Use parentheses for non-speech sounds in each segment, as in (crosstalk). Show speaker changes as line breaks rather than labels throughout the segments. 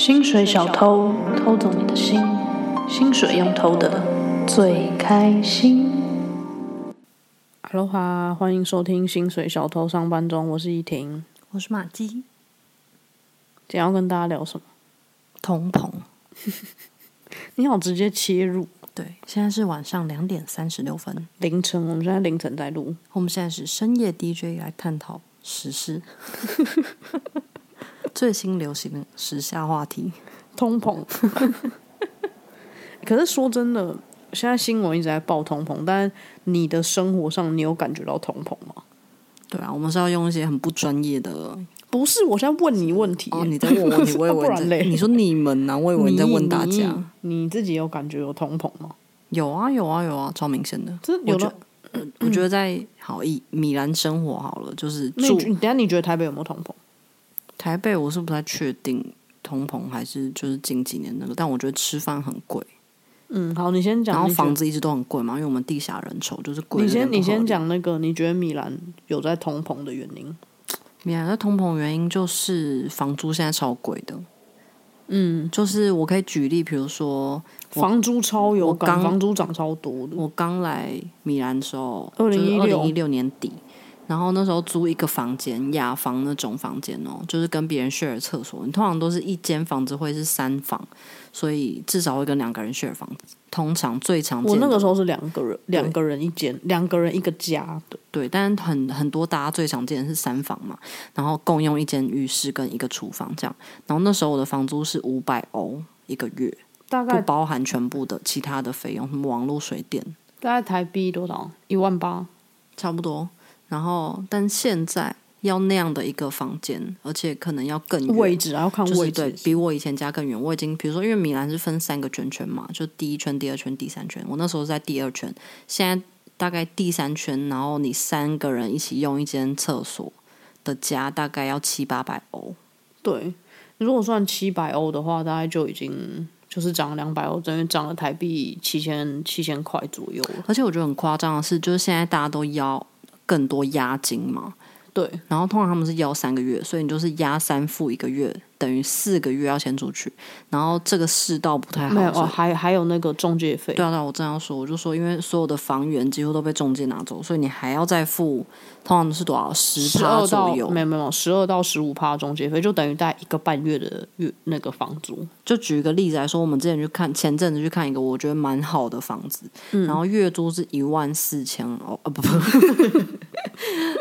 薪水小偷偷走你的心，薪水用偷的最开心。Hello 哈，欢迎收听《薪水小偷上班中》，我是依婷，
我是马姬。
今天要跟大家聊什么？
通膨。(laughs)
你好，直接切入。
对，现在是晚上两点三十六分，
凌晨。我们现在凌晨在录，
我们现在是深夜 DJ 来探讨时事。(laughs) 最新流行的时下话题，
通膨。(laughs) 可是说真的，现在新闻一直在报通膨，但你的生活上，你有感觉到通膨吗？
对啊，我们是要用一些很不专业的。
不是，我现在问你问题。
哦，你在问我问题，我以为你你说你们呢？啊？我以为你在问大家
你。你自己有感觉有通膨吗？
有啊，有啊，有啊，超明显的。
这有的，
我觉得在好以米兰生活好了，就是住。
你等下你觉得台北有没有通膨？
台北我是不太确定通膨还是就是近几年那个，但我觉得吃饭很贵。
嗯，好，你先讲。
然后房子一直都很贵嘛，因为我们地下人稠，就是贵。
你先，你先讲那个，你觉得米兰有在通膨的原因？
米兰的通膨原因就是房租现在超贵的。嗯，就是我可以举例，比如说
房租超有感，房租涨超多的。
我刚来米兰的时候，二零一六二零一六年底。然后那时候租一个房间，雅房那种房间哦，就是跟别人 share 厕所。你通常都是一间房子会是三房，所以至少会跟两个人 share 房子。通常最常见，
我那个时候是两个人，两个人一间，两个人一个家的。
对，但是很很多大家最常见的是三房嘛，然后共用一间浴室跟一个厨房这样。然后那时候我的房租是五百欧一个月，大概不包含全部的其他的费用，什么网络、水电。
大概台币多少？一万八，
差不多。然后，但现在要那样的一个房间，而且可能要更远
位置，要看位置，
就是、对，比我以前家更远。我已经，比如说，因为米兰是分三个圈圈嘛，就第一圈、第二圈、第三圈。我那时候在第二圈，现在大概第三圈，然后你三个人一起用一间厕所的家，大概要七八百欧。
对，如果算七百欧的话，大概就已经就是涨了两百欧，等于涨了台币七千七千块左右。
而且我觉得很夸张的是，就是现在大家都要。更多押金嘛？
对，
然后通常他们是要三个月，所以你就是押三付一个月。等于四个月要先出去，然后这个世道不太好。没有
哦，还还有那个中介费。
对啊，对啊，我正要说，我就说，因为所有的房源几乎都被中介拿走，所以你还要再付，通常是多少十趴左右？
没有没有，十二到十五趴中介费，就等于大概一个半月的月那个房租。
就举一个例子来说，我们之前去看，前阵子去看一个我觉得蛮好的房子，嗯、然后月租是一万四千欧，啊不不，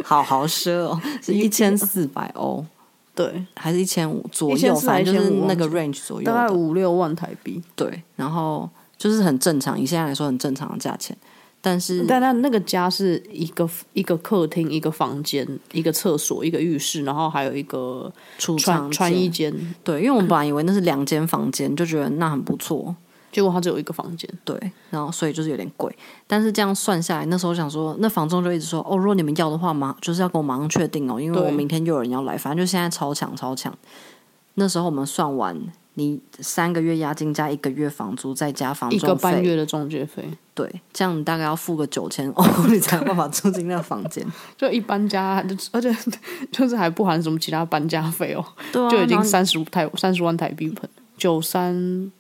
好豪奢哦，是一千四百欧。
对，
还是一千五左右，反正就是那个 range 左右，
大概五六万台币。
对，然后就是很正常，以现在来说很正常的价钱。但是，
但他那个家是一个一个客厅、一个房间、一个厕所、一个浴室，然后还有一个
储藏
穿衣间。
对，因为我们本来以为那是两间房间，就觉得那很不错。
结果他只有一个房间，
对，然后所以就是有点贵。但是这样算下来，那时候想说，那房东就一直说，哦，如果你们要的话，马就是要跟我马上确定哦，因为我明天又有人要来，反正就现在超抢超抢。那时候我们算完，你三个月押金加一个月房租，再加房租，一个
半月的中介费，
对，这样你大概要付个九千欧，(laughs) 你才有办法住进那个房间。
就一搬家，就 (laughs) 而且就是还不含什么其他搬家费哦，
对啊，
就已经三十五台三十万台币盆九三。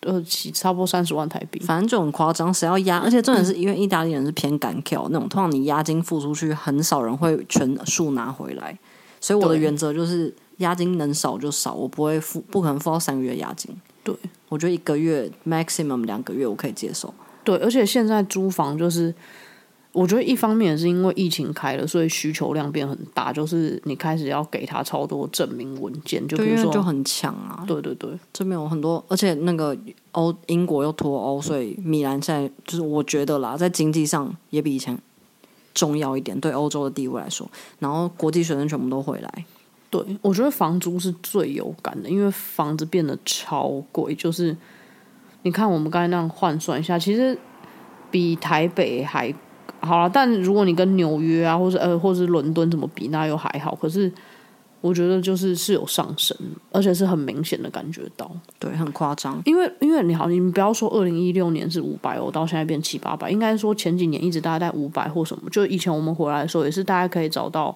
呃，起差不多三十万台币，
反正就很夸张。谁要押？而且重点是因为意大利人是偏敢跳那种，通常你押金付出去，很少人会全数拿回来。所以我的原则就是押金能少就少，我不会付，不可能付到三个月押金。
对，
我觉得一个月 maximum 两个月我可以接受。
对，而且现在租房就是。我觉得一方面是因为疫情开了，所以需求量变很大，就是你开始要给他超多证明文件，就比如说
就很强啊。
对对对，
这边有很多，而且那个欧英国又脱欧，所以米兰现在就是我觉得啦，在经济上也比以前重要一点，对欧洲的地位来说。然后国际学生全部都回来。
对，我觉得房租是最有感的，因为房子变得超贵，就是你看我们刚才那样换算一下，其实比台北还。好了，但如果你跟纽约啊，或者呃，或者是伦敦怎么比，那又还好。可是我觉得就是是有上升，而且是很明显的感觉到，
对，很夸张。
因为因为你好，你们不要说二零一六年是五百欧，到现在变七八百，应该说前几年一直大概在五百或什么。就以前我们回来的时候，也是大家可以找到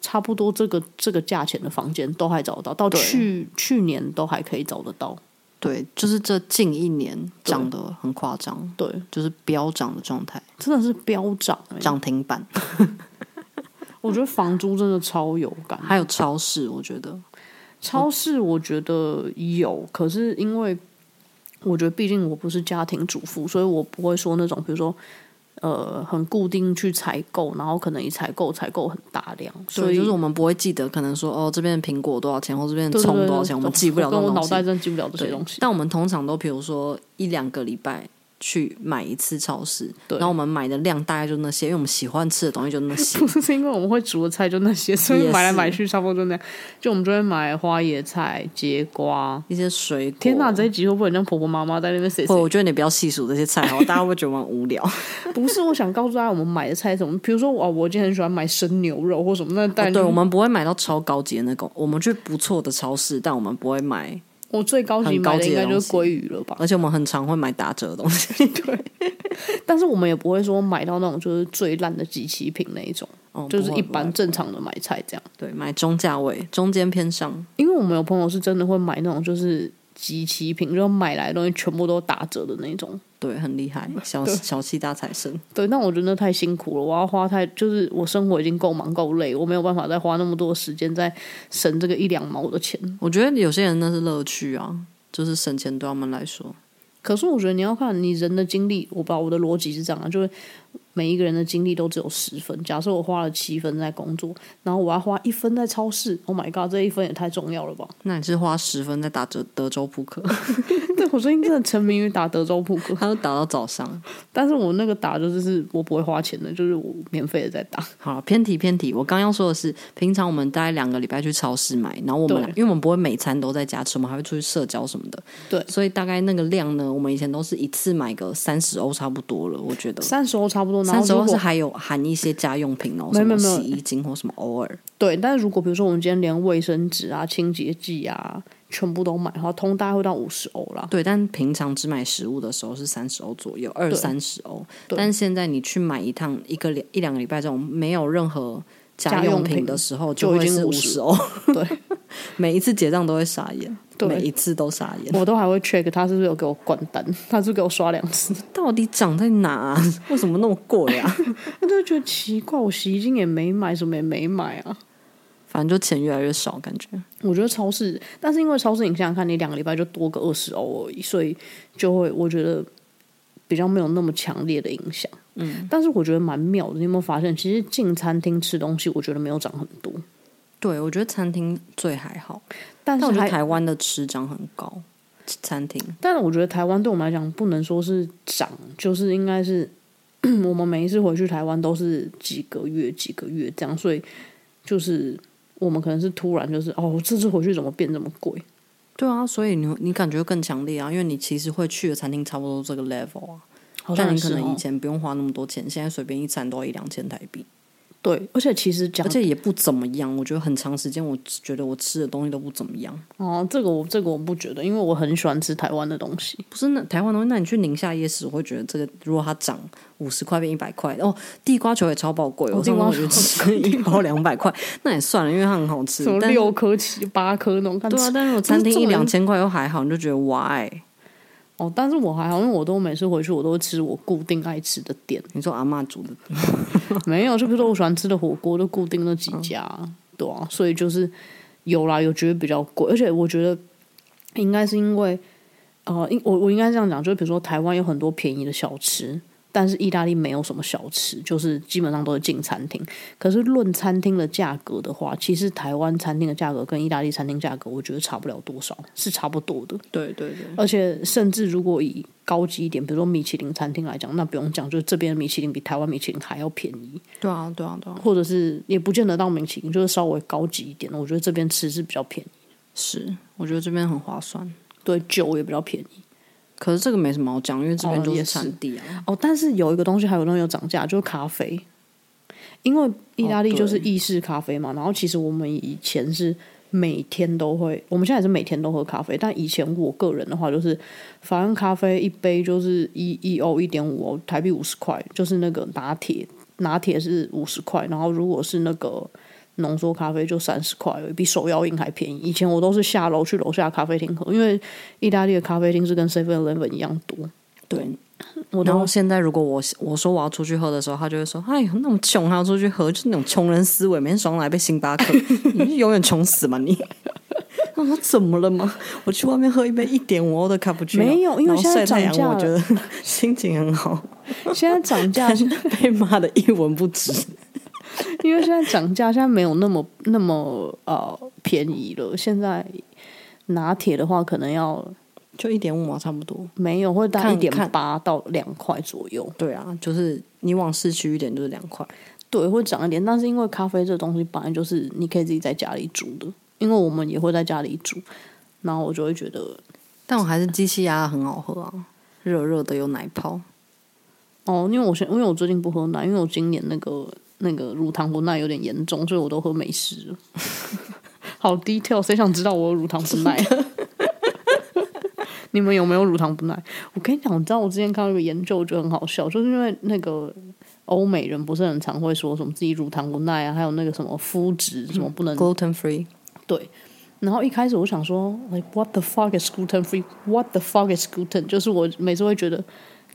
差不多这个这个价钱的房间都还找得到，到去去年都还可以找得到。
对，就是这近一年涨得很夸张，
对，
就是飙涨的状态，
真的是飙涨，
涨停板。(laughs)
我觉得房租真的超有感，
还有超市，我觉得
超市我觉得有，可是因为我觉得毕竟我不是家庭主妇，所以我不会说那种比如说。呃，很固定去采购，然后可能一采购采购很大量，所以
就是我们不会记得，可能说哦，这边的苹果多少钱，或这边的葱多少钱，我们记不了。
跟我脑袋真记不了这些东西。
但我们通常都，比如说一两个礼拜。去买一次超市，对，然后我们买的量大概就那些，因为我们喜欢吃的东西就那些。(laughs)
不是因为我们会煮的菜就那些，(laughs) 所以买来买去差不多就那样。就我们就会买花椰菜、櫛瓜
一些水果。
天哪，这一集会不会很像婆婆妈妈在那边写？
我觉得你不要细数这些菜，好，(laughs) 大家会觉得蛮无聊。
不是，我想告诉大家，我们买的菜什么？比如说，我我今天很喜欢买生牛肉或什么，那但、哦、
对，我们不会买到超高级的那种，我们去不错的超市，但我们不会买。
我最高级买的应该就是鲑鱼了吧，
而且我们很常会买打折的东西。
对，(laughs) 但是我们也不会说买到那种就是最烂的集齐品那一种，哦、就是一般正常的买菜这样。
对，买中价位，中间偏上。
因为我们有朋友是真的会买那种就是集齐品，就买来的东西全部都打折的那种。
对，很厉害，小 (laughs) 小气大财神。(laughs)
对，那我觉得太辛苦了，我要花太就是我生活已经够忙够累，我没有办法再花那么多时间在省这个一两毛的钱。
我觉得有些人那是乐趣啊，就是省钱对他们来说。
可是我觉得你要看你人的精力，我把我的逻辑是这样啊，就是。每一个人的精力都只有十分。假设我花了七分在工作，然后我要花一分在超市。Oh my god，这一分也太重要了吧？
那你是花十分在打折德州扑克？(laughs)
对，我最近真的沉迷于打德州扑克，
他都打到早上。
但是我那个打就是我不会花钱的，就是我免费的在打。
好，偏题偏题。我刚要说的是，平常我们大概两个礼拜去超市买，然后我们因为我们不会每餐都在家吃，我们还会出去社交什么的。
对，
所以大概那个量呢，我们以前都是一次买个三十欧差不多了。我觉得
三十欧差不多，
三十欧是还有。有含一些家用品哦，什么洗衣精或什么，偶尔。
对，但是如果比如说我们今天连卫生纸啊、清洁剂啊全部都买的话，通大概会到五十欧啦。
对，但平常只买食物的时候是三十欧左右，二三十欧。但现在你去买一趟一个两一两个礼拜这种没有任何家用品的时候，就会是五十欧。对，(laughs) 每一次结账都会傻眼。每一次都傻眼，
我都还会 check 他是不是有给我关单，他是给我刷两次，
到底涨在哪啊？(laughs) 为什么那么贵啊？(laughs)
我就觉得奇怪，我洗衣精也没买，什么也没买啊。
反正就钱越来越少，感觉。
我觉得超市，但是因为超市，你想想看，你两个礼拜就多个二十欧而已，所以就会我觉得比较没有那么强烈的影响。嗯，但是我觉得蛮妙的，你有没有发现？其实进餐厅吃东西，我觉得没有涨很多。
对，我觉得餐厅最还好。但是我觉得台湾的吃涨很高，餐厅。
但是我觉得台湾对我们来讲不能说是涨，就是应该是 (clears throat) 我们每一次回去台湾都是几个月几个月这样，所以就是我们可能是突然就是哦，这次回去怎么变这么贵？
对啊，所以你你感觉更强烈啊，因为你其实会去的餐厅差不多这个 level 啊，
哦、
但你可能以前不用花那么多钱，现在随便一餐都要一两千台币。
对，而且其实讲，
而且也不怎么样。我觉得很长时间，我觉得我吃的东西都不怎么样。
哦，这个我这个我不觉得，因为我很喜欢吃台湾的东西。
不是那台湾东西，那你去宁夏夜市，我会觉得这个如果它涨五十块变一百块，哦，地瓜球也超爆贵，哦、我地瓜球吃一包两百块，那也算了，因为它很好吃。
什么六颗七八颗那种，
对啊，但是我餐厅一两千块又还好，你就觉得 why？
哦，但是我还好，因为我都每次回去，我都会吃我固定爱吃的店。
你说阿嬷煮的？(laughs)
没有，就比如说我喜欢吃的火锅，都固定那几家，嗯、对啊，所以就是有啦，有觉得比较贵，而且我觉得应该是因为，呃，应我我应该这样讲，就比如说台湾有很多便宜的小吃。但是意大利没有什么小吃，就是基本上都是进餐厅。可是论餐厅的价格的话，其实台湾餐厅的价格跟意大利餐厅价格，我觉得差不了多少，是差不多的。
对对对。
而且甚至如果以高级一点，比如说米其林餐厅来讲，那不用讲，就是这边的米其林比台湾米其林还要便宜。
对啊对啊对啊。
或者是也不见得到米其林，就是稍微高级一点的，我觉得这边吃是比较便宜。
是，我觉得这边很划算。
对，酒也比较便宜。
可是这个没什么好讲，因为这边就是产地啊。
哦，哦，但是有一个东西，还有东西有涨价，就是咖啡。因为意大利就是意式咖啡嘛，哦、然后其实我们以前是每天都会，我们现在也是每天都喝咖啡。但以前我个人的话，就是法兰咖啡一杯就是一一欧一点五欧，台币五十块，就是那个拿铁，拿铁是五十块。然后如果是那个浓缩咖啡就三十块，比手摇饮还便宜。以前我都是下楼去楼下咖啡厅喝，因为意大利的咖啡厅是跟 Seven Eleven 一样多。
对，我然后现在如果我我说我要出去喝的时候，他就会说：“哎呦，那么穷还要出去喝，就是那种穷人思维，每天爽来杯星巴克，(laughs) 你永远穷死嘛你。”我说怎么了吗？我去外面喝一杯一点五欧的卡布奇诺，
没有，因为现在涨价，
我觉得心情很好。
现在涨价 (laughs)
被骂的一文不值，
因为现在涨价，现在没有那么那么呃便宜了。现在拿铁的话，可能要
就一点五毛，差不多。
没有，会大一点八到两块左右。
对啊，就是你往市区一点就是两块，
对，会涨一点。但是因为咖啡这东西本来就是你可以自己在家里煮的。因为我们也会在家里煮，然后我就会觉得，
但我还是机器压很好喝啊，热热的有奶泡。
哦，因为我现因为我最近不喝奶，因为我今年那个那个乳糖不耐有点严重，所以我都喝美式。(laughs) 好 detail，谁想知道我有乳糖不耐？(laughs) 你们有没有乳糖不耐？我跟你讲，你知道我之前看到一个研究，我觉得很好笑，就是因为那个欧美人不是很常会说什么自己乳糖不耐啊，还有那个什么麸质什么不能
gluten free。
对，然后一开始我想说，like what the fuck is gluten free？What the fuck is gluten？就是我每次会觉得，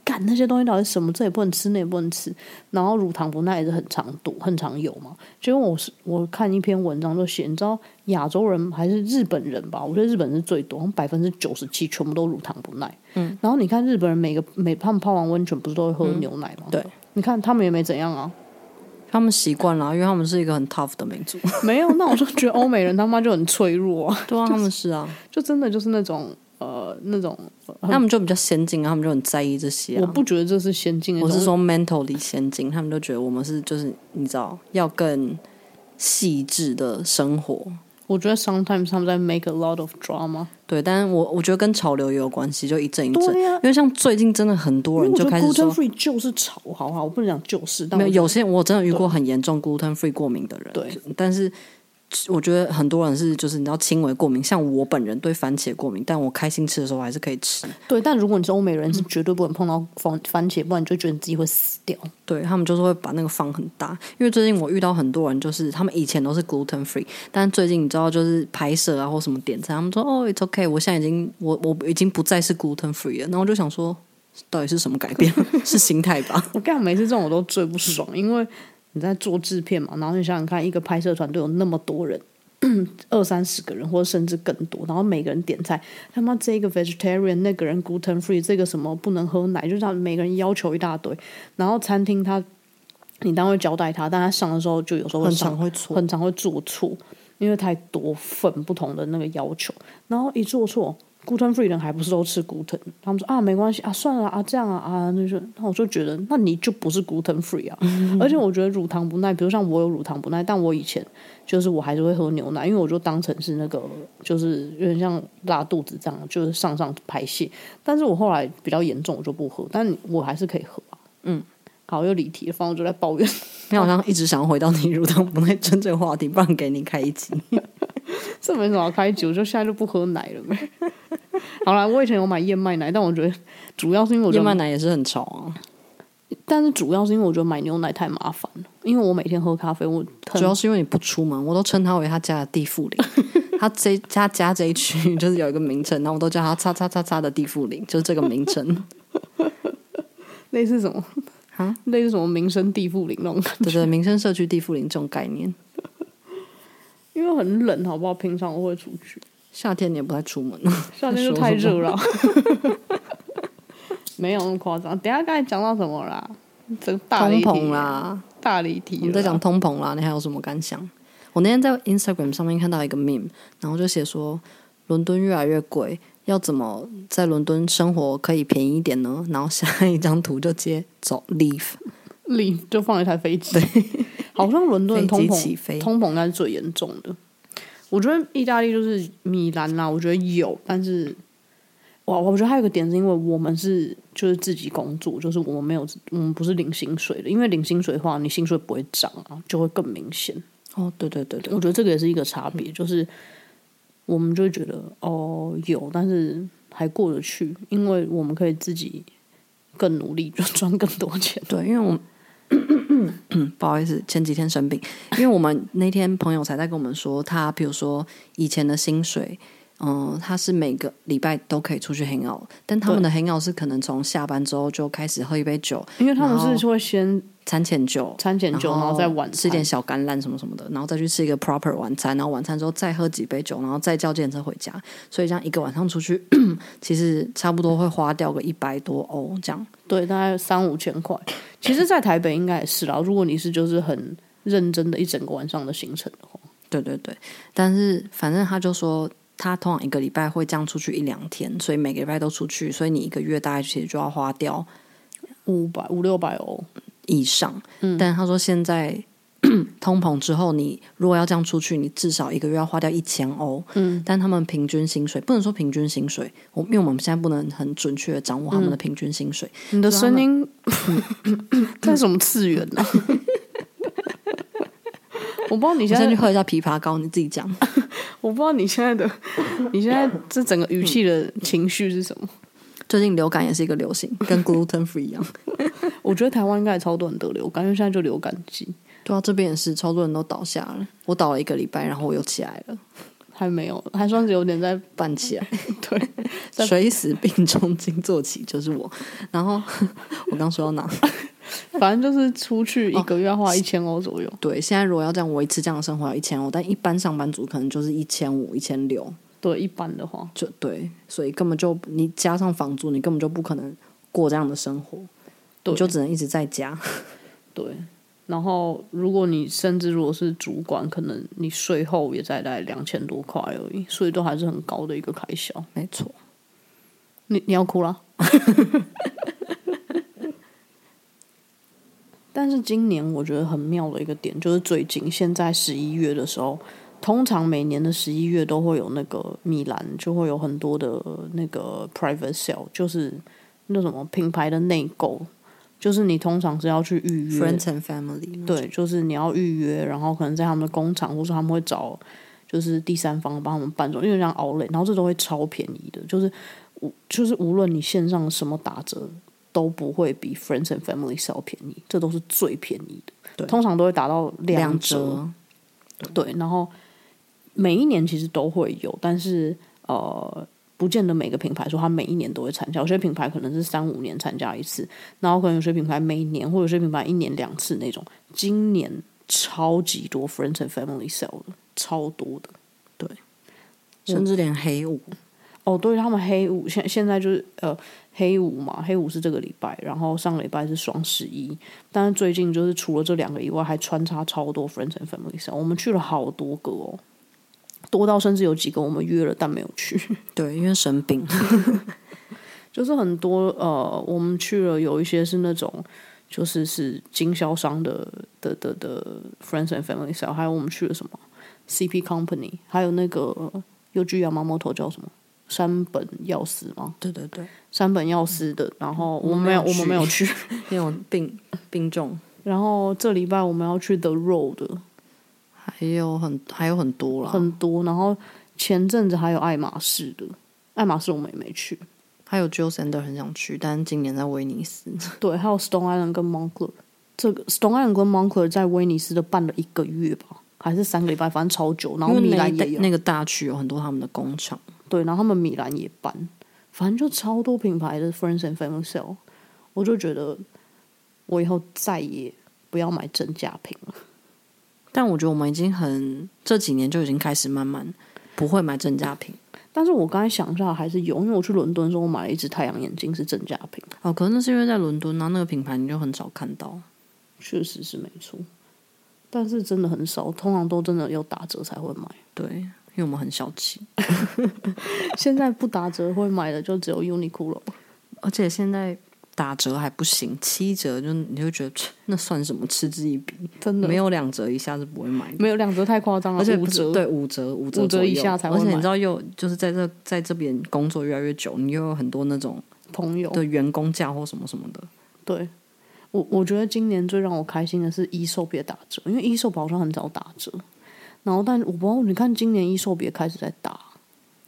干那些东西到底什么？这也不能吃，那也不能吃。然后乳糖不耐也是很常多，很常有嘛。结果我是我看一篇文章就写，你知道亚洲人还是日本人吧？我觉得日本人是最多，百分之九十七全部都乳糖不耐。嗯，然后你看日本人每个每他们泡完温泉不是都会喝牛奶吗？
嗯、对，
你看他们也没怎样啊。
他们习惯了，因为他们是一个很 tough 的民族。
没有，那我就觉得欧美人他妈就很脆弱啊。(laughs)
对啊，他们是啊，
就真的就是那种呃那种，
他们就比较先进啊，他们就很在意这些啊。
我不觉得这是先进，
我是说 mentally 先进，他们都觉得我们是就是你知道要更细致的生活。
我觉得 sometimes 他们在 make a lot of drama。
对，但是我我觉得跟潮流也有关系，就一阵一阵。啊、因为像最近真的很多人就开始说
gluten free 就是潮，好不好？我不能讲就是，但
没有有些我真的遇过很严重 gluten free 过敏的人。
对，
但是。我觉得很多人是就是你知道轻微过敏，像我本人对番茄过敏，但我开心吃的时候还是可以吃。
对，但如果你是欧美人，是绝对不能碰到番番茄，不然你就觉得你自己会死掉。
对，他们就是会把那个放很大，因为最近我遇到很多人，就是他们以前都是 gluten free，但最近你知道就是拍摄啊或什么点餐，他们说哦，it's okay，我现在已经我我已经不再是 gluten free 了。然后我就想说，到底是什么改变？(laughs) 是心态吧？
我干每次这种我都最不爽，因为。你在做制片嘛？然后你想想看，一个拍摄团队有那么多人，二三十个人，或者甚至更多，然后每个人点菜，他妈这个 vegetarian，那个人 gluten free，这个什么不能喝奶，就是他每个人要求一大堆。然后餐厅他，你当会交代他，但他上的时候就有时候
很常会错，
很常会做错，因为太多份不同的那个要求，然后一做错。Gluten free 人还不是都吃 gluten？他们说啊，没关系啊，算了啊，这样啊啊，那就那我就觉得，那你就不是 gluten free 啊。嗯、而且我觉得乳糖不耐，比如像我有乳糖不耐，但我以前就是我还是会喝牛奶，因为我就当成是那个，就是有点像拉肚子这样，就是上上排泄。但是我后来比较严重，我就不喝，但我还是可以喝啊。嗯，好，又离题了，反正我就在抱怨。
你好像一直想要回到你乳糖不耐真正话题，不然给你开一集。(laughs)
这没什么好开酒，就现在就不喝奶了呗。(laughs) 好啦，我以前有买燕麦奶，但我觉得主要是因为我觉得
燕麦奶也是很潮啊。
但是主要是因为我觉得买牛奶太麻烦了，因为我每天喝咖啡，我
主要是因为你不出门，我都称它为他家的地富林。(laughs) 他这他家这一区就是有一个名称，然后我都叫他“叉叉叉叉”的地富林，就是这个名称。(laughs)
类似什么啊？类似什么民生地富林那种感觉？
对对，民生社区地富林这种概念。
因为很冷，好不好？平常我会出去。
夏天你也不太出门，(laughs)
夏天就太热了。(laughs) 没有那么夸张。等下刚才讲到什么啦？这个大
通膨啦，
大离题。
我们在讲通膨啦，你还有什么感想？我那天在 Instagram 上面看到一个 meme，然后就写说伦敦越来越贵，要怎么在伦敦生活可以便宜一点呢？然后下一张图就接走 leave，leave
就放一台飞
机。
好像伦敦通膨，通膨应该是最严重的。我觉得意大利就是米兰啦，我觉得有，但是哇，我觉得还有一个点是因为我们是就是自己工作，就是我们没有，我们不是领薪水的。因为领薪水的话，你薪水不会涨啊，就会更明显。
哦，对对对对，
我觉得这个也是一个差别，就是我们就会觉得哦有，但是还过得去，因为我们可以自己更努力，就赚更多钱。
对，因为我们。(coughs) 不好意思，前几天生病，因为我们那天朋友才在跟我们说，他比如说以前的薪水。嗯，他是每个礼拜都可以出去 hang out，但他们的 hang out 是可能从下班之后就开始喝一杯酒，
因为他们是会先
餐前酒，
餐前酒，然后再晚
吃点小橄榄什么什么的，然后再去吃一个 proper 晚餐，然后晚餐之后再喝几杯酒，然后再叫计程车回家。所以这样一个晚上出去，(clears throat) 其实差不多会花掉个一百多欧这样。
对，大概三五千块。其实，在台北应该也是啦。如果你是就是很认真的一整个晚上的行程的话，
对对对。但是反正他就说。他通常一个礼拜会这样出去一两天，所以每个礼拜都出去，所以你一个月大概其实就要花掉
五百五六百欧
以上。嗯，但他说现在 (clears throat) 通膨之后，你如果要这样出去，你至少一个月要花掉一千欧。嗯，但他们平均薪水不能说平均薪水，我因为我们现在不能很准确的掌握他们的平均薪水。
嗯、你的声音 (laughs) 在什么次元呢、啊？(laughs) 我不知道你现在，
先去喝一下枇杷膏，你自己讲。(laughs)
我不知道你现在的，你现在这整个语气的情绪是什么？
最近流感也是一个流行，跟 gluten free 一样。
我觉得台湾应该也超多人得流感，因为现在就流感季。
对啊，这边也是超多人都倒下了。我倒了一个礼拜，然后我又起来了，
还没有，还算是有点在 (laughs)
搬起来。(laughs)
对，
垂死病中惊坐起就是我。然后我刚说到哪？(laughs)
反正就是出去一个月要花一千欧左右。
哦。对，现在如果要这样维持这样的生活要一千欧，但一般上班族可能就是一千五、一千六。
对，一般的话
就对，所以根本就你加上房租，你根本就不可能过这样的生活，对，就只能一直在家。(laughs)
对，然后如果你甚至如果是主管，可能你税后也在在两千多块而已，所以都还是很高的一个开销。
没错，
你你要哭了。(laughs) 但是今年我觉得很妙的一个点，就是最近现在十一月的时候，通常每年的十一月都会有那个米兰就会有很多的那个 private sale，就是那什么品牌的内购，就是你通常是要去预约
friends and family，
对，就是你要预约，然后可能在他们的工厂，或者他们会找就是第三方帮他们办这种，因为这样然后这都会超便宜的，就是无就是无论你线上什么打折。都不会比 Friends and Family Sale 便宜，这都是最便宜的。对，通常都会达到。两折。对，然后每一年其实都会有，但是呃，不见得每个品牌说它每一年都会参加。有些品牌可能是三五年参加一次，然后可能有些品牌每年，或者有些品牌一年两次那种。今年超级多 Friends and Family Sale 的，超多的。对，
甚至连黑五。
哦，对，他们黑五现现在就是呃黑五嘛，黑五是这个礼拜，然后上个礼拜是双十一，但是最近就是除了这两个以外，还穿插超多 friends and family Sale，，我们去了好多个哦，多到甚至有几个我们约了但没有去，(laughs) (laughs)
对，因为生病，(laughs)
就是很多呃，我们去了有一些是那种就是是经销商的的的的 friends and family 上，还有我们去了什么 CP Company，还有那个又去亚麻摩头叫什么？山本耀司吗？
对对对，
山本耀司的。然后我们没有，我们没有去，
因为我病病重。
然后这礼拜我们要去 The Road，
还有很还有很多啦，
很多。然后前阵子还有爱马仕的，爱马仕我们也没去。
还有 Jil Sander 很想去，但是今年在威尼斯。(laughs)
对，还有 Stone Island 跟 Moncler，这个 Stone Island 跟 Moncler 在威尼斯都办了一个月吧，还是三个礼拜，反正超久。然后米兰也有
那个大区有很多他们的工厂。
对，然后他们米兰也办，反正就超多品牌的 Friends and Family Sale，我就觉得我以后再也不要买正价品了。
但我觉得我们已经很这几年就已经开始慢慢不会买正价品。
但是我刚才想一下，还是有，因为我去伦敦的时候，我买了一只太阳眼镜是正价品。
哦，可能那是因为在伦敦，然后那个品牌你就很少看到。
确实是没错，但是真的很少，通常都真的有打折才会买。
对。因为我们很小气，(laughs)
现在不打折会买的就只有 Uniqlo，
而且现在打折还不行，七折就你就觉得那算什么，嗤之以鼻，
真的。
没有两折一下是不会买的，
没有两折太夸张了，
而且
五折。
对五折五折
五折以下才会买，
而且你知道又就是在这在这边工作越来越久，你又有很多那种
朋友
的员工价或什么什么的，
对我我觉得今年最让我开心的是 Aesop 别打折，因为 Aesop 好像很早打折。然后，但我不知道，你看今年 Aesop 也开始在打，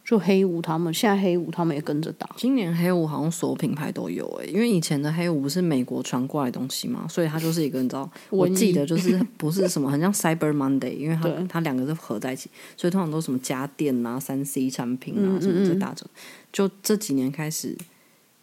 就黑五他们，现在黑五他们也跟着打。
今年黑五好像所有品牌都有诶，因为以前的黑五不是美国传过来的东西嘛，所以它就是一个你知道，我记得就是不是什么很像 Cyber Monday，因为它它两个是合在一起，所以通常都是什么家电啊、三 C 产品啊什么在打折。就这几年开始。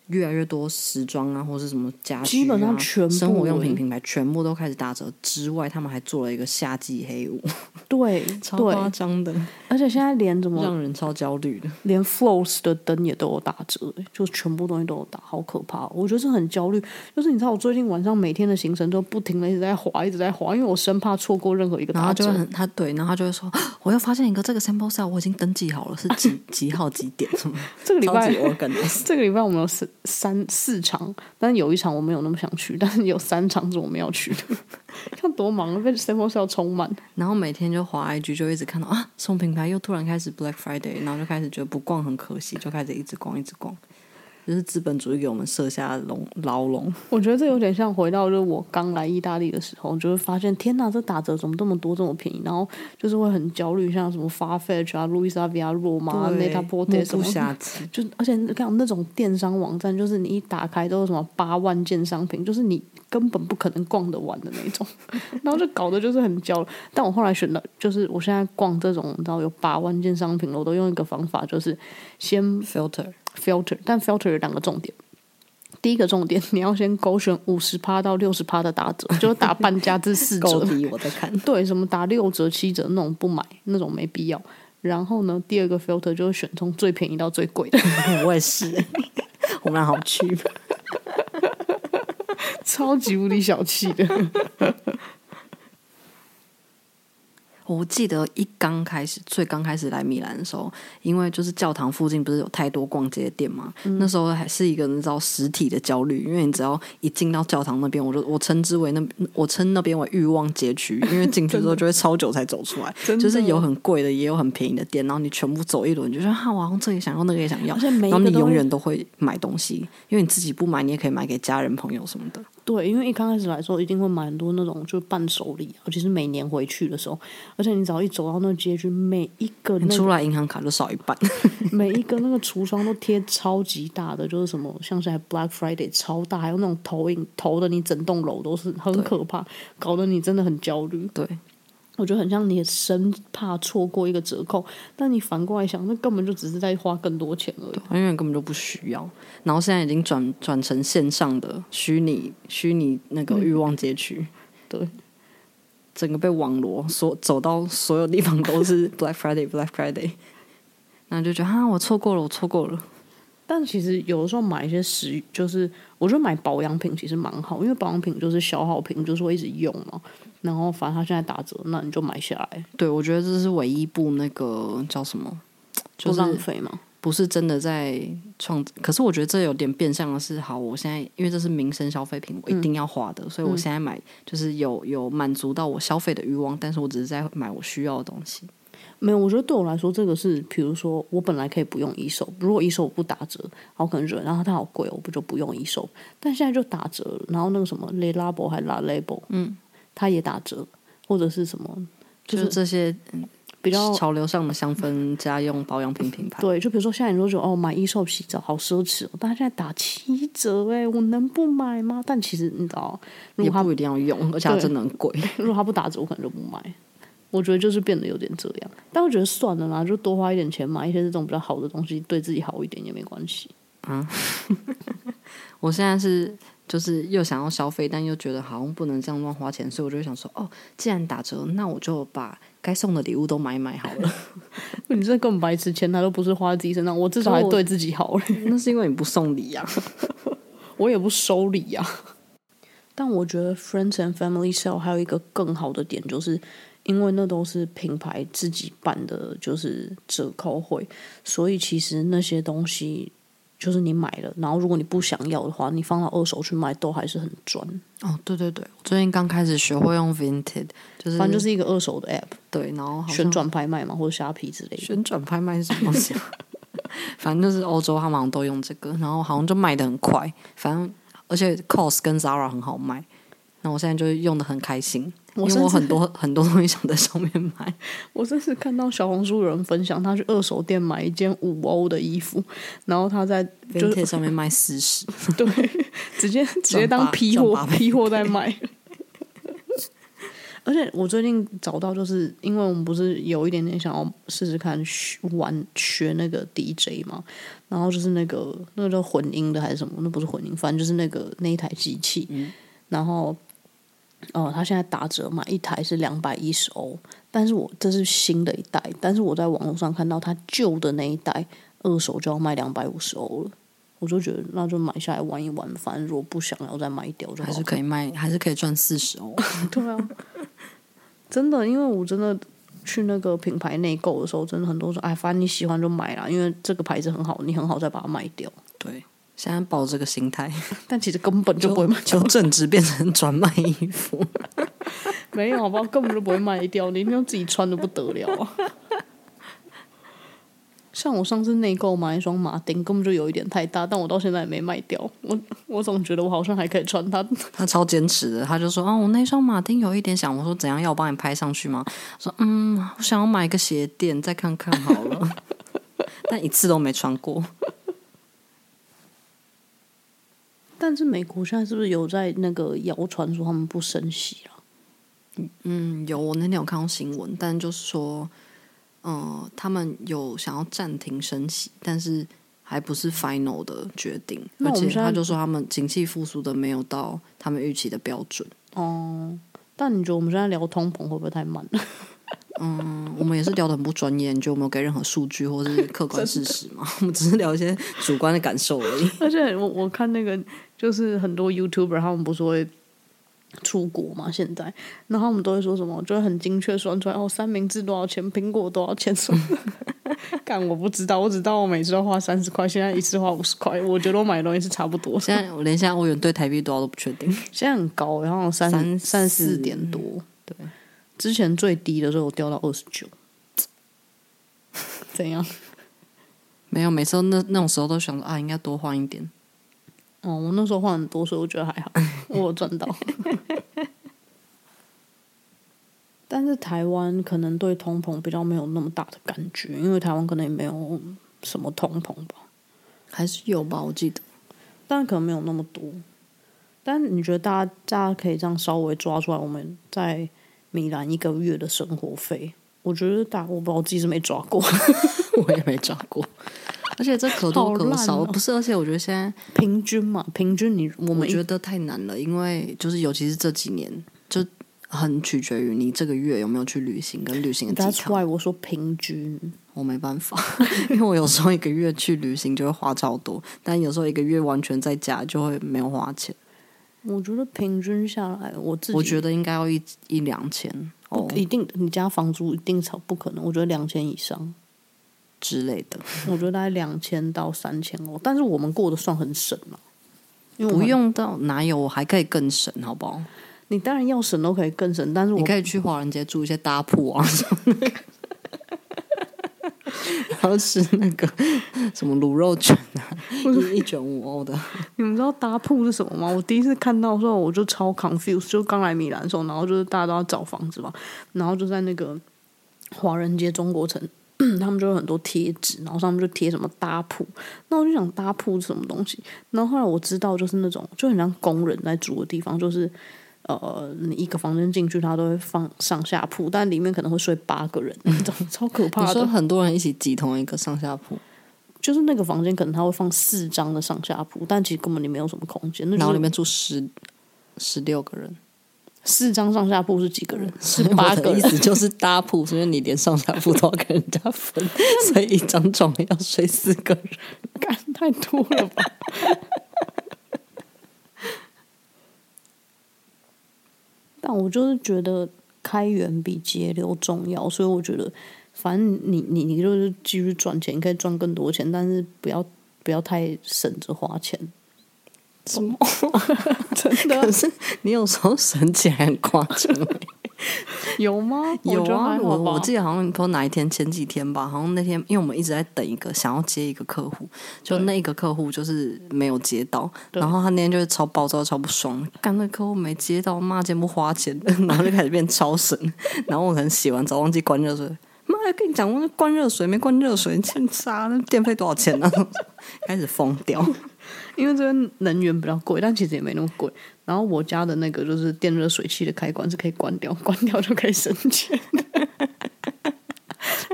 越来越多时装啊，或是什么家具啊，
基本上全部
生活用品品牌全部都开始打折。之外，他们还做了一个夏季黑五，
对，(laughs)
超夸张的。
而且现在连怎么
让人超焦虑的，
连 Flows 的灯也都有打折，就全部东西都有打，好可怕。我觉得是很焦虑。就是你知道，我最近晚上每天的行程都不停的一直在滑，一直在滑，因为我生怕错过任何一个打折。
然后就很他对，然后他就会说，(gasps) 我又发现一个这个 sample sale，我已经登记好了，是几 (laughs) 几号几点什么？
这个礼拜
我感觉
这个礼拜我们有四三四场，但有一场我没有那么想去，但是有三场是我们要去的。(laughs) 看多忙啊，被 sample sale 充满，
然后每天就滑 IG，就一直看到啊，什么品牌又突然开始 Black Friday，然后就开始觉得不逛很可惜，就开始一直逛，一直逛。就是资本主义给我们设下笼牢笼。
我觉得这有点像回到就是我刚来意大利的时候，就会发现天哪，这打折怎么这么多，这么便宜，然后就是会很焦虑，像什么 Farfetch 啊、路易莎比亚洛嘛、Net-a-Porter 什么，(laughs) 就而且你看那种电商网站，就是你一打开都是什么八万件商品，就是你根本不可能逛得完的那种，(laughs) 然后就搞得就是很焦虑。但我后来选的，就是我现在逛这种，你知道有八万件商品了，我都用一个方法，就是先
filter。
filter，但 filter 有两个重点。第一个重点，你要先勾选五十趴到六十趴的打折，就是打半价至四折。(laughs)
我在看。
对，什么打六折、七折那种不买，那种没必要。然后呢，第二个 filter 就是选从最便宜到最贵的。(laughs)
我也是，我们好去，(laughs)
超级无敌小气的。
我记得一刚开始，最刚开始来米兰的时候，因为就是教堂附近不是有太多逛街店嘛，嗯、那时候还是一个你知道实体的焦虑，因为你只要一进到教堂那边，我就我称之为那我称那边为欲望街区，(laughs) 因为进去之后就会超久才走出来，就是有很贵的，也有很便宜的店，然后你全部走一轮，就说哈，我好像这也想要，那个也想要，然后你永远都会买东西，因为你自己不买，你也可以买给家人朋友什么的。
对，因为一刚开始来说，一定会买很多那种就伴手礼，尤其是每年回去的时候。而且你只要一走到那个街区，每一个、那个、
你出来银行卡就少一半，(laughs)
每一个那个橱窗都贴超级大的，就是什么像是还 Black Friday 超大，还有那种投影投的，你整栋楼都是很可怕，搞得你真的很焦虑。
对。
我觉得很像你生怕错过一个折扣，但你反过来想，那根本就只是在花更多钱而已，
因为根本就不需要。然后现在已经转转成线上的虚拟虚拟那个欲望街区，
嗯，对，
整个被网罗，所走到所有地方都是 (laughs) Black Friday Black Friday，然后就觉得啊，我错过了，我错过了。
但其实有的时候买一些食，就是我觉得买保养品其实蛮好，因为保养品就是消耗品，就是会一直用嘛。然后反正它现在打折，那你就买下来。
对，我觉得这是唯一不那个叫什么，
就是浪费嘛，
不是真的在创。可是我觉得这有点变相的是，好，我现在因为这是民生消费品，我一定要花的，嗯、所以我现在买就是有有满足到我消费的欲望，但是我只是在买我需要的东西。
没有，我觉得对我来说，这个是，比如说，我本来可以不用 e-soap，如果 e-soap 不打折，好可能觉得，然后它好贵，我不就不用 e-soap，但现在就打折，然后那个什么 Le Labo 还 La Labo，嗯，它也打折，或者是什么，
就是、就、这些比较潮流上的香氛家用保养品品牌。
对，就比如说现在你说就哦买 e-soap 洗澡好奢侈哦，但它现在打七折哎，我能不买吗？但其实你知道，如果它
也不一定要用，而且它真的很贵。
如果它不打折，我可能就不买。我觉得就是变得有点这样，但我觉得算了啦，就多花一点钱买一些这种比较好的东西，对自己好一点也没关系。
嗯，(laughs) 我现在是就是又想要消费，但又觉得好像不能这样乱花钱，所以我就想说，哦，既然打折，那我就把该送的礼物都买买好了。(laughs)
你这根本白痴，钱他都不是花在自己身上，我至少还对自己好了。(laughs)
那是因为你不送礼呀，
我也不收礼呀。但我觉得 Friends and Family Sale 还有一个更好的点就是。因为那都是品牌自己办的，就是折扣会，所以其实那些东西就是你买了，然后如果你不想要的话，你放到二手去卖都还是很赚。
哦，对对对，我最近刚开始学会用 Vinted，就是
反正就是一个二手的 App，
对，然后
旋转拍卖嘛，或者虾皮之类的。
旋转拍卖是什么东西？(laughs) 反正就是欧洲他们好像都用这个，然后好像就卖的很快，反正而且 COS 跟 Zara 很好卖。那我现在就用的很开心，因为我很多很多东西想在上面买。(laughs)
我真是看到小红书有人分享，他去二手店买一件五欧的衣服，然后他在
就 Vinted 上面卖四十，(laughs)
对，直接直接当批货批货在 (laughs) 卖。而且我最近找到，就是因为我们不是有一点点想要试试看学玩学那个 DJ 嘛，然后就是那个那个叫混音的还是什么？那不是混音，反正就是那个那一台机器。嗯、然后哦，他现在打折买一台是两百一十欧，但是我这是新的一代，但是我在网络上看到他旧的那一代二手就要卖两百五十欧了。我就觉得那就买下来玩一玩，反正如果不想要再卖掉就好，
还是可以卖，还是可以赚四十欧。(laughs)
对啊。真的，因为我真的去那个品牌内购的时候，真的很多说，哎，反正你喜欢就买啦，因为这个牌子很好，你很好再把它卖掉。
对，现在抱这个心态，(laughs)
但其实根本就不会卖掉，(laughs)
从正职变成转卖衣服，(laughs)
没有，好不好？根本就不会卖掉，你一定要自己穿的不得了啊。像我上次内购买一双马丁，根本就有一点太大，但我到现在也没卖掉。我我总觉得我好像还可以穿它。
他超坚持的，他就说：“啊，我那双马丁有一点想。”我说：“怎样？要我帮你拍上去吗？”说：“嗯，我想要买一个鞋垫，再看看好了。”但一次都没穿过。
但是美国现在是不是有在那个谣传说他们不升息了？
嗯，有。我那天有看到新闻，但就是说。嗯，他们有想要暂停升息，但是还不是 final 的决定。而且他就说他们景气复苏的没有到他们预期的标准。
哦、嗯，但你觉得我们现在聊通膨会不会太慢了？
嗯，我们也是聊的很不专业，你觉得我们有给任何数据或者是客观事实吗？(laughs) 我们只是聊一些主观的感受而已。
而且我我看那个就是很多 YouTuber 他们不是会。出国嘛，现在，然后他们都会说什么，就会很精确算出来哦，三明治多少钱，苹果多少钱什么？(laughs) 干，我不知道，我只知道我每次都花三十块，现在一次花五十块，我觉得我买的东西是差不多。
现在我连现在欧元兑台币多少都不确定，(laughs)
现在很高，然后三三三四点多，对，之前最低的时候我掉到二十九，(laughs) 怎样？
没有，每次那那种时候都想着啊，应该多换一点。
哦，我那时候换很多，所以我觉得还好，(laughs) 我有赚到。但是台湾可能对通膨比较没有那么大的感觉，因为台湾可能也没有什么通膨吧，
还是有吧？我记得，
但可能没有那么多。但你觉得大家大家可以这样稍微抓出来，我们在米兰一个月的生活费？我觉得大，我不知道我自己是没抓过，(laughs)
我也没抓过。而且这可多可少，哦、不是？而且我觉得现在
平均嘛，平均你我
们觉得太难了，因为就是尤其是这几年，就很取决于你这个月有没有去旅行跟旅行的机票。
That's why 我说平均，
我没办法，(laughs) 因为我有时候一个月去旅行就会花超多，但有时候一个月完全在家就会没有花钱。
我觉得平均下来，我自己
我觉得应该要一一两千哦，
一定你家房租一定超不可能，我觉得两千以上。
之类的，(laughs)
我觉得大概两千到三千哦，但是我们过得算很省了，
因为不用到哪有，我还可以更省，好不好？
你当然要省都可以更省，但是我
你可以去华人街住一些搭铺啊，(laughs) (laughs) 然后吃那个什么卤肉卷啊，一卷五欧的。
你们知道搭铺是什么吗？我第一次看到的时候，我就超 confused，就刚来米兰的时候，然后就是大家都要找房子嘛，然后就在那个华人街中国城。(clears throat) 他们就有很多贴纸，然后上面就贴什么搭铺，那我就想搭铺是什么东西。然后后来我知道，就是那种就很像工人在住的地方，就是呃，你一个房间进去，他都会放上下铺，但里面可能会睡八个人，那种 (laughs) 超可怕的。
你说很多人一起挤同一个上下铺，
就是那个房间可能他会放四张的上下铺，但其实根本里没有什么空间，那
然后里面住十十六个人。
四张上下铺是几个人？是 (laughs) 八个人。
意思就是搭铺，所以你连上下铺都要跟人家分，(laughs) 所以一张床要睡四个人，
干太多了吧？但我就是觉得开源比节流重要，所以我觉得，反正你你你就是继续赚钱，你可以赚更多钱，但是不要不要太省着花钱。
什么？(laughs) 真的？可是你有时候省起来很夸张。(laughs)
有吗？
有啊，我
我
我记得好像不知道哪一天，前几天吧，好像那天，因为我们一直在等一个想要接一个客户，就那个客户就是没有接到，然后他那天就是超暴躁、超不爽，干那客户没接到，骂见不花钱，(laughs) 然后就开始变超神，然后我可能洗完澡忘记关热水，妈呀，跟你讲，我那关热水没关热水，欠杀，那电费多少钱呢、啊？(laughs) 开始疯掉，
因为这边能源比较贵，但其实也没那么贵。然后我家的那个就是电热水器的开关是可以关掉，关掉就可以省钱。(laughs)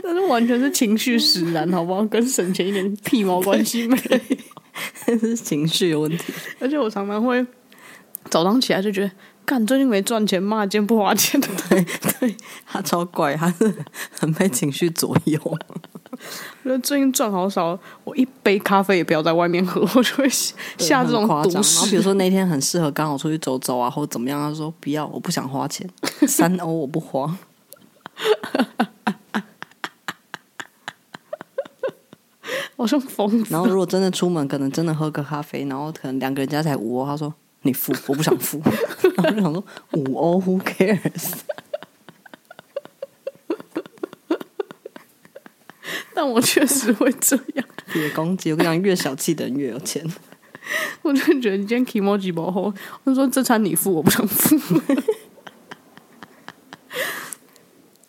但是完全是情绪使然，好不好？跟省钱一点屁毛关系没有，
是情绪有问题。
而且我常常会早上起来就觉得，干最近没赚钱，骂今天不花钱。
对对，他超怪，他是很被情绪左右。
我觉得最近赚好少，我一杯咖啡也不要在外面喝，我就会下这种赌
然后比如说那天很适合刚好出去走走啊，或者怎么样，他说不要，我不想花钱，(laughs) 三欧我不花。(laughs)
好像疯子。
然后如果真的出门，可能真的喝个咖啡，然后可能两个人加起来五欧，他说你付，我不想付。(laughs) 然后我就想说五欧，Who cares？(laughs)
但我确实会这样，(laughs)
别攻击我跟你讲，越小气的人越有钱。(laughs)
我就觉得你今天 Kimoji 不好，我就说这餐你付，我不想付。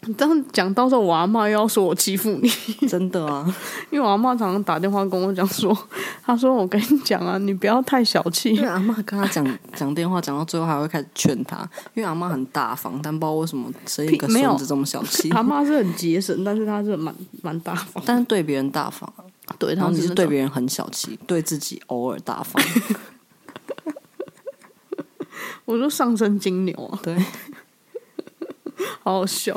你这样讲，到时候我阿妈又要说我欺负你，(laughs)
真的啊！
因为我阿妈常常打电话跟我讲说，她说我跟你讲啊，你不要太小气。
因为阿妈跟她讲 (laughs) 讲电话，讲到最后还会开始劝她，因为阿妈很大方，但不知道为什么生一个孙子这么小气。
阿妈是很节省，但是她是蛮蛮大方，
但是对别人大方，
对，
然后你是对别人很小气，对自己偶尔大方。(laughs)
我就上升金牛啊，
对。
好好笑，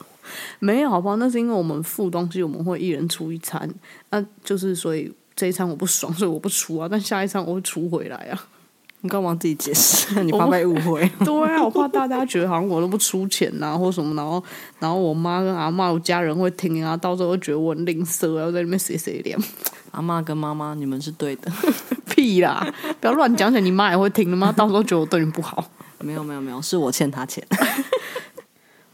(laughs) 没有好不好？那是因为我们付东西，我们会一人出一餐，那就是所以这一餐我不爽，(laughs) 所以我不出啊。但下一餐我会出回来啊。
你干嘛自己解释？(laughs) 你怕被误会？
对啊，我怕大家觉得好像我都不出钱呐、啊，或什么，然后然后我妈跟阿妈，我家人会听啊，到时候会觉得我很吝啬，要在里面谁谁脸。
阿妈跟妈妈，你们是对的，
屁啦！不要乱讲起来，你妈也会听的吗？到时候觉得我对你不好。
没有没有没有，是我欠她钱。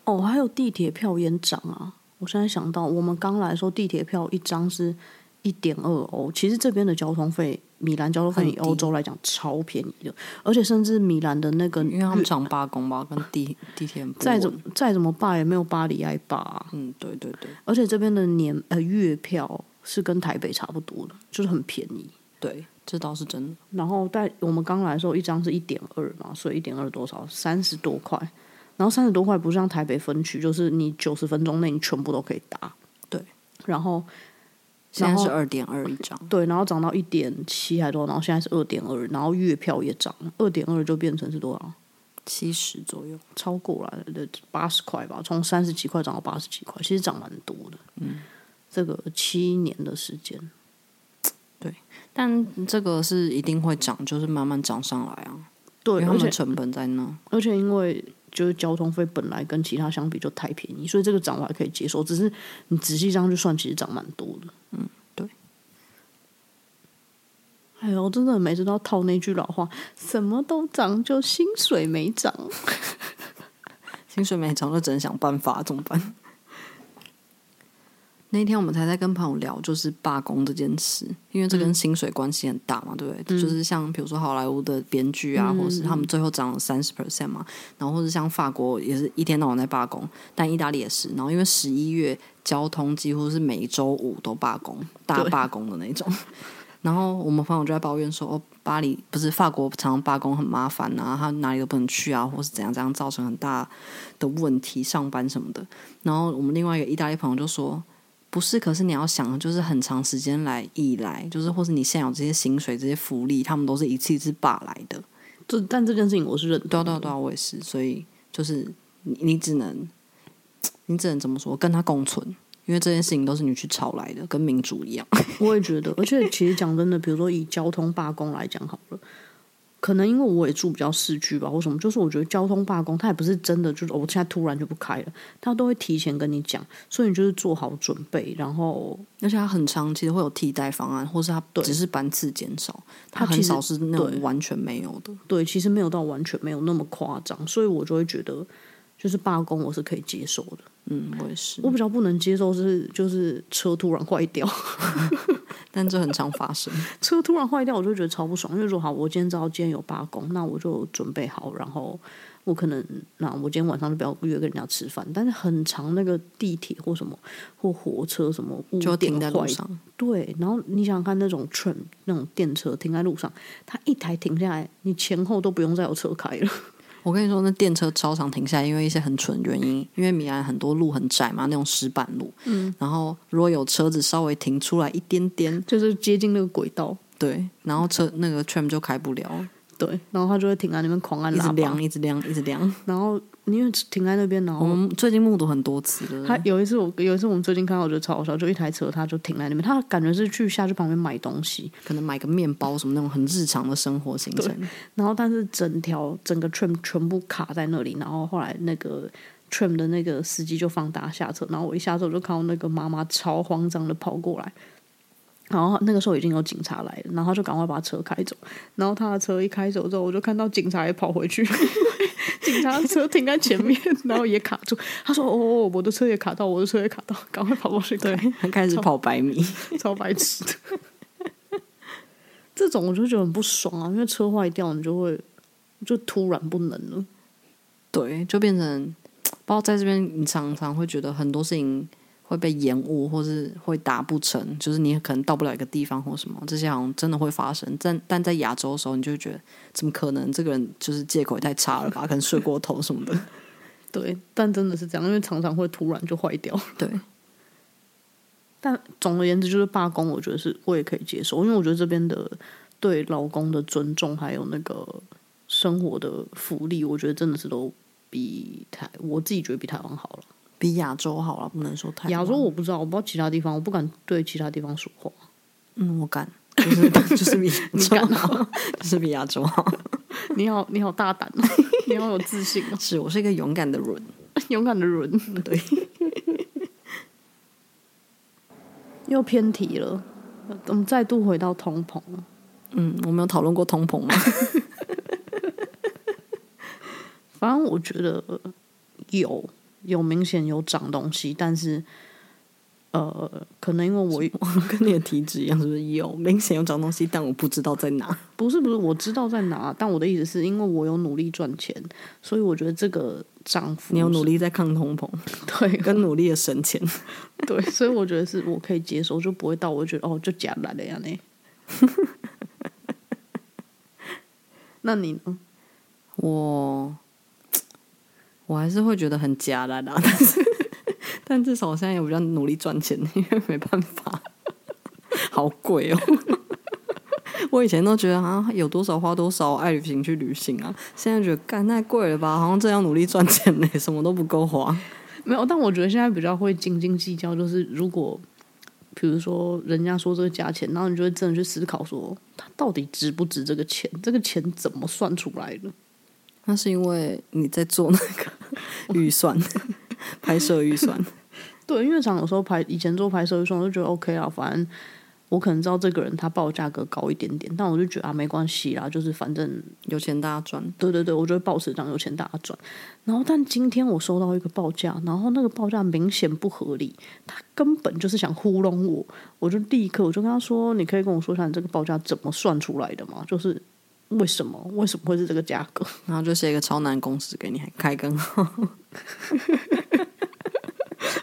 哦，还有地铁票也涨啊！我现在想到，我们刚来的时候，地铁票一张是一点二欧。其实这边的交通费，米兰交通费以欧洲来讲超便宜的，而且甚至米兰的那个，
因为他们常罢工吧，跟地地铁
再怎再怎么罢也没有巴黎爱罢啊。
嗯，对对对。
而且这边的年呃月票是跟台北差不多的，就是很便宜。
对，这倒是真的。
然后在我们刚来的时候，一张是一点二嘛，所以一点二多少？三十多块。然后三十多块不像台北分区，就是你九十分钟内你全部都可以搭。
对，
然后
现在是二点二一张。
对，然后涨到一点七还多，然后现在是二点二，然后月票也涨了，二点二就变成是多少？
七十左右，
超过了的八十块吧，从三十几块涨到八十几块，其实涨蛮多的。
嗯，
这个七年的时间，
对，但这个是一定会涨，就是慢慢涨上来啊。
对，
因为他们成本在那，
而且因为。就是交通费本来跟其他相比就太便宜，所以这个涨我还可以接受。只是你仔细这样去算，其实涨蛮多的。
嗯，对。
哎呦，真的每次都要套那句老话：什么都涨，就薪水没涨。(laughs)
薪水没涨，就只能想办法，怎么办？那天我们才在跟朋友聊，就是罢工这件事，因为这跟薪水关系很大嘛，对不对？嗯、就是像比如说好莱坞的编剧啊，嗯、或者是他们最后涨了三十 percent 嘛，然后或者像法国也是一天到晚在罢工，但意大利也是。然后因为十一月交通几乎是每周五都罢工，大罢工的那种。然后我们朋友就在抱怨说：“哦，巴黎不是法国常常罢工很麻烦啊，他哪里都不能去啊，或是怎样怎样，造成很大的问题，上班什么的。”然后我们另外一个意大利朋友就说。不是，可是你要想，就是很长时间来以来，就是或是你现有这些薪水、这些福利，他们都是一次一次罢来的。
这但这件事情我是认同，
对对对，我也是。所以就是你，你只能，你只能怎么说，跟他共存，因为这件事情都是你去吵来的，跟民主一样。(laughs)
我也觉得，而且其实讲真的，比如说以交通罢工来讲好了。可能因为我也住比较市区吧，或什么，就是我觉得交通罢工，他也不是真的，就是我现在突然就不开了，他都会提前跟你讲，所以你就是做好准备，然后
而且他很长，其实会有替代方案，或是它只是班次减少，他很少是那种完全没有的。
对，其实没有到完全没有那么夸张，所以我就会觉得就是罢工，我是可以接受的。
嗯，我也是。
我比较不能接受是就是车突然坏掉，(laughs)
但这很常发生。(laughs)
车突然坏掉，我就觉得超不爽。因为说好，我今天知道今天有罢工，那我就准备好，然后我可能那我今天晚上就不要约跟人家吃饭。但是很长那个地铁或什么或火车什么
就停在路上。
对，然后你想想看那种 train 那种电车停在路上，它一台停下来，你前后都不用再有车开了。
我跟你说，那电车超常停下来，因为一些很蠢的原因。因为米兰很多路很窄嘛，那种石板路。嗯。然后如果有车子稍微停出来一点点，
就是接近那个轨道。
对。然后车那个 tram 就开不了。
对。然后他就会停在那边狂按喇叭，
一直亮，一直亮，一直亮。
然后。因为停在那边，然后
我们最近目睹很多次了。
他有一次，我有一次我们最近看到，我觉得超好笑，就一台车，他就停在那边，他感觉是去下去旁边买东西，
可能买个面包什么那种很日常的生活行程。
然后，但是整条整个 tram 全部卡在那里，然后后来那个 tram 的那个司机就放大家下车，然后我一下车我就看到那个妈妈超慌张的跑过来。然后那个时候已经有警察来了，然后就赶快把车开走。然后他的车一开走之后，我就看到警察也跑回去，(laughs) 警察的车停在前面，然后也卡住。他说：“哦，我的车也卡到，我的车也卡到，赶快跑过去。”
对，他开始跑百米，(laughs)
超白痴的。这种我就觉得很不爽啊，因为车坏掉，你就会就突然不能了。
对，就变成包括在这边，你常常会觉得很多事情。会被延误，或是会达不成，就是你可能到不了一个地方或什么，这些好像真的会发生。但但在亚洲的时候，你就觉得怎么可能？这个人就是借口也太差了吧？可能睡过头什么的。(laughs)
对，但真的是这样，因为常常会突然就坏掉。
对。
但总而言之，就是罢工，我觉得是我也可以接受，因为我觉得这边的对老公的尊重，还有那个生活的福利，我觉得真的是都比台，我自己觉得比台湾好了。
比亚洲好了，不能说太。
亚洲我不知道，我不知道其他地方，我不敢对其他地方说话。
嗯，我敢，就是 (laughs) 就是比 (laughs) 你敢好，就是比亚洲好。(laughs)
你好，你好大胆，你好有自信。
是我是一个勇敢的人，
勇敢的人。
对。
又偏题了，我们再度回到通膨。
嗯，我们有讨论过通膨吗？
反正我觉得有。有明显有涨东西，但是，呃，可能因为我
我 (laughs) 跟你的体质一样，是不是有明显有涨东西，但我不知道在哪？
不是不是，我知道在哪，但我的意思是因为我有努力赚钱，所以我觉得这个涨幅，
你有努力在抗通膨，(laughs)
对，
跟努力的省钱，(laughs)
对，所以我觉得是我可以接受，就不会到我觉得哦，就假来的呀呢。那你呢？
我。我还是会觉得很假的啦，(laughs) 但是但至少我现在也比较努力赚钱，因为没办法，(laughs) 好贵哦。(laughs) 我以前都觉得啊，有多少花多少，爱旅行去旅行啊。现在觉得干太贵了吧，好像这样努力赚钱呢，什么都不够花。
没有，但我觉得现在比较会斤斤计较，就是如果比如说人家说这个价钱，然后你就会真的去思考说，它到底值不值这个钱？这个钱怎么算出来的？
那是因为你在做那个 (laughs) 预算，拍摄预算。(laughs)
对，因为常有时候拍以前做拍摄预算，我就觉得 OK 啊，反正我可能知道这个人他报价格高一点点，但我就觉得啊，没关系啦，就是反正
有钱大家赚。
对对对，我就会抱持这样有钱大家赚。然后，但今天我收到一个报价，然后那个报价明显不合理，他根本就是想糊弄我，我就立刻我就跟他说：“你可以跟我说一下你这个报价怎么算出来的吗？”就是。为什么？为什么会是这个价格？(laughs)
然后就写一个超难公式给你，还开根号。(laughs)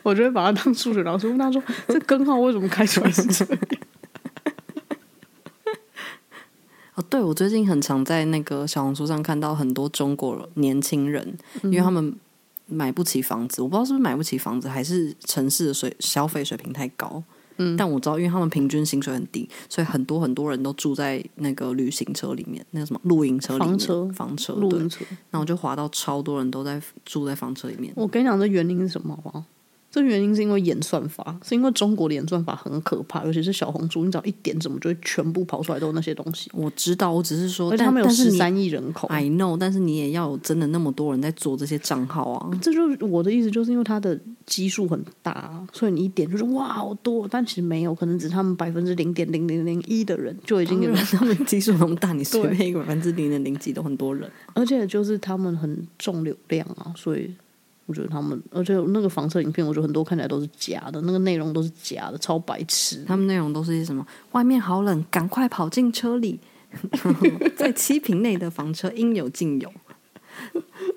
我就会把它当数学老师，问他说：“这根号为什么开出来是这样？” (laughs)
哦，对，我最近很常在那个小红书上看到很多中国年轻人，因为他们买不起房子，我不知道是不是买不起房子，还是城市的水消费水平太高。嗯，但我知道，因为他们平均薪水很低，所以很多很多人都住在那个旅行车里面，那个什么露营车里面，
房车，
房车，
露营车。
然后就滑到超多人都在住在房车里面。
我跟你讲，这原因是什么好不好？这原因是因为演算法，是因为中国的演算法很可怕，尤其是小红书，你只要一点，怎么就会全部跑出来都是那些东西。
我知道，我只是说，
而且他们有十三亿人口
，I know，但是你也要有真的那么多人在做这些账号啊。
这就是我的意思，就是因为它的基数很大，所以你一点就是哇好多，但其实没有，可能只是他们百分之零点零零零一的人就已经有人，
他们基数那么大，你 (laughs) 随便一个百分之零点零几都很多人，
而且就是他们很重流量啊，所以。我觉得他们，而且那个房车影片，我觉得很多看起来都是假的，那个内容都是假的，超白痴。
他们内容都是一些什么？外面好冷，赶快跑进车里，(laughs) 在七平内的房车应有尽有。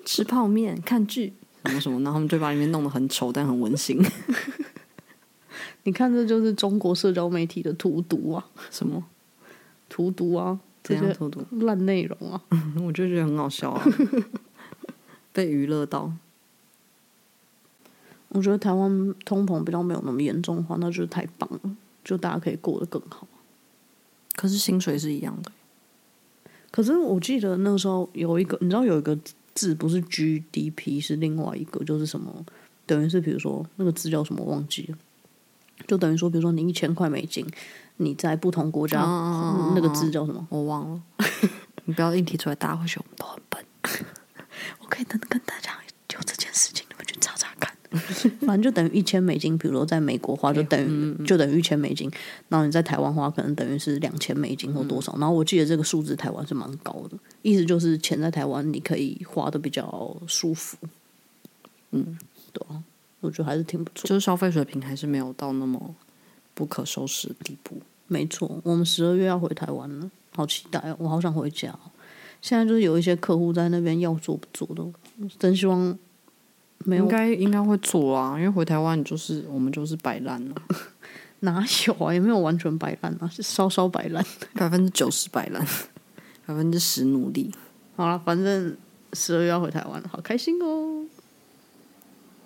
吃泡面、看剧，什么什么，然后他们就把里面弄得很丑，但很温馨。
你看，这就是中国社交媒体的荼毒啊！
什么
荼毒啊？
怎样荼毒？
烂内容啊！(laughs)
我就觉得很好笑啊，(laughs) 被娱乐到。
我觉得台湾通膨比较没有那么严重的话，那就是太棒了，就大家可以过得更好。
可是薪水是一样的。
可是我记得那个时候有一个，你知道有一个字不是 GDP，是另外一个，就是什么？等于是比如说那个字叫什么？忘记了。就等于说，比如说你一千块美金，你在不同国家，嗯、那个字叫什么？
我忘了。(laughs) 你不要硬提出来，大家会觉得我们都很笨。(laughs)
我可以等跟大家就这件事情，你们去查查看。(laughs) 反正就等于一千美金，比如说在美国花就等于、嗯、就等于一千美金，然后你在台湾花可能等于是两千美金或多少。嗯、然后我记得这个数字台湾是蛮高的，意思就是钱在台湾你可以花的比较舒服。嗯，对啊，我觉得还是挺不错，
就是消费水平还是没有到那么不可收拾的地步。
没错，我们十二月要回台湾了，好期待哦！我好想回家。现在就是有一些客户在那边要做不做的，真希望。没有
应该应该会做啊，因为回台湾就是我们就是摆烂了，(laughs)
哪有啊？也没有完全摆烂啊，是稍稍摆烂，
百分之九十摆烂，(laughs) 百分之十努力。
好了，反正十二月要回台湾，好开心哦！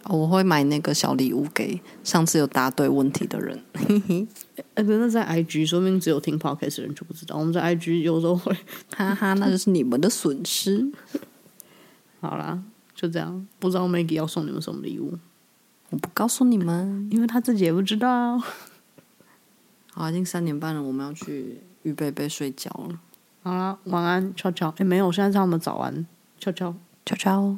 我会买那个小礼物给上次有答对问题的人。(laughs)
哎，不是在 IG，说明只有听 Podcast 的人就不知道。我们在 IG 有时候会，
哈哈，那就是你们的损失。
好啦。就这样，不知道 Maggie 要送你们什么礼物，
我不告诉你们，
因为他自己也不知道。
好，已经三点半了，我们要去预备备睡觉了。
好啦，晚安，悄悄。哎，没有，现在是他们早安，悄悄，
悄悄。